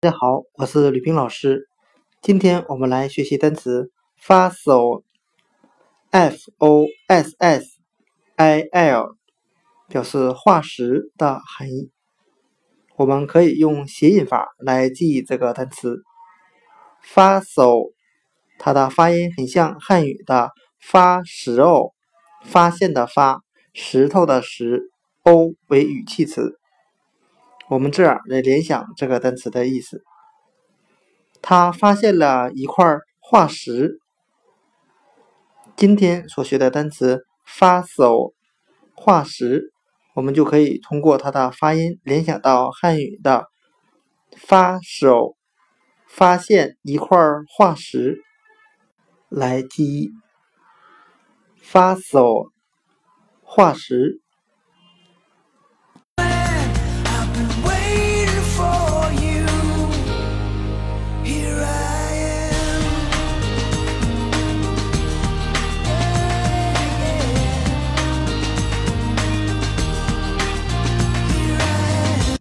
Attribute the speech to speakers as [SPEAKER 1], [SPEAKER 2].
[SPEAKER 1] 大家好，我是吕冰老师。今天我们来学习单词 fossil，f o s s i l，表示化石的含义。我们可以用谐音法来记忆这个单词 fossil，它的发音很像汉语的发石哦，发现的发，石头的石，o 为语气词。我们这样来联想这个单词的意思：他发现了一块化石。今天所学的单词 “fossil” 化石，我们就可以通过它的发音联想到汉语的“发手”发现一块化石来记忆 “fossil” 化石。